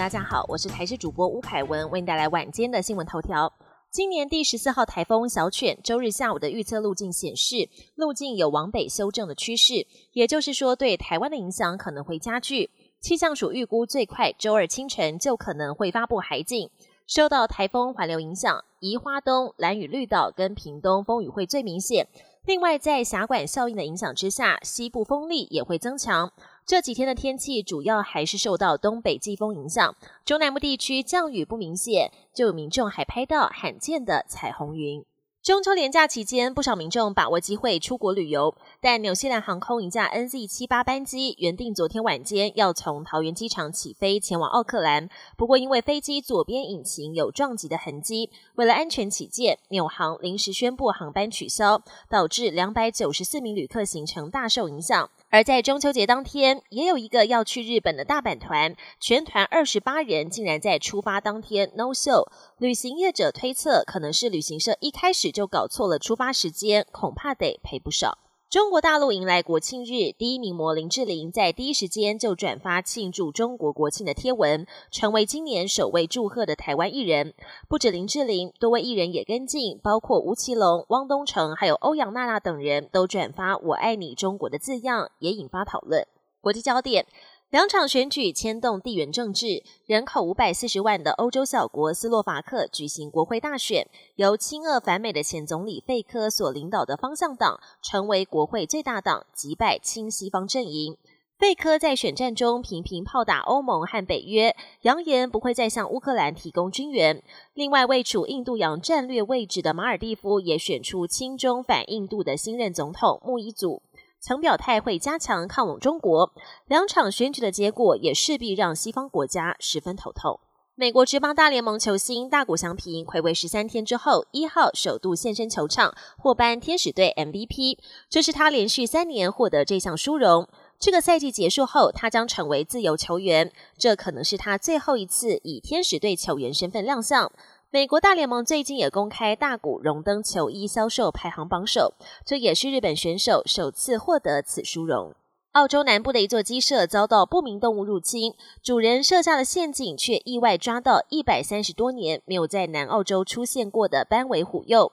大家好，我是台视主播吴凯文，为您带来晚间的新闻头条。今年第十四号台风小犬周日下午的预测路径显示，路径有往北修正的趋势，也就是说，对台湾的影响可能会加剧。气象署预估最快周二清晨就可能会发布海警。受到台风环流影响，宜花东、蓝屿绿岛跟屏东风雨会最明显。另外，在狭管效应的影响之下，西部风力也会增强。这几天的天气主要还是受到东北季风影响，中南部地区降雨不明显，就有民众还拍到罕见的彩虹云。中秋连假期间，不少民众把握机会出国旅游，但纽西兰航空一架 NZ 七八班机原定昨天晚间要从桃园机场起飞前往奥克兰，不过因为飞机左边引擎有撞击的痕迹，为了安全起见，纽航临时宣布航班取消，导致两百九十四名旅客行程大受影响。而在中秋节当天，也有一个要去日本的大阪团，全团二十八人竟然在出发当天 no show。旅行业者推测，可能是旅行社一开始就搞错了出发时间，恐怕得赔不少。中国大陆迎来国庆日，第一名模林志玲在第一时间就转发庆祝中国国庆的贴文，成为今年首位祝贺的台湾艺人。不止林志玲，多位艺人也跟进，包括吴奇隆、汪东城，还有欧阳娜娜等人都转发“我爱你中国”的字样，也引发讨论。国际焦点。两场选举牵动地缘政治，人口五百四十万的欧洲小国斯洛伐克举行国会大选，由亲俄反美的前总理费科所领导的方向党成为国会最大党，击败亲西方阵营。费科在选战中频频炮打欧盟和北约，扬言不会再向乌克兰提供军援。另外，位处印度洋战略位置的马尔蒂夫也选出亲中反印度的新任总统穆伊祖。曾表态会加强抗网中国，两场选举的结果也势必让西方国家十分头痛。美国职棒大联盟球星大谷翔平回归十三天之后，一号首度现身球场，获颁天使队 MVP，这是他连续三年获得这项殊荣。这个赛季结束后，他将成为自由球员，这可能是他最后一次以天使队球员身份亮相。美国大联盟最近也公开大谷荣登球衣销售排行榜首，这也是日本选手首次获得此殊荣。澳洲南部的一座鸡舍遭到不明动物入侵，主人设下了陷阱，却意外抓到一百三十多年没有在南澳洲出现过的斑尾虎鼬。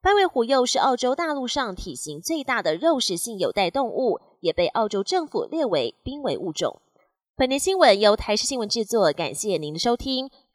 斑尾虎鼬是澳洲大陆上体型最大的肉食性有袋动物，也被澳洲政府列为濒危物种。本年新闻由台视新闻制作，感谢您的收听。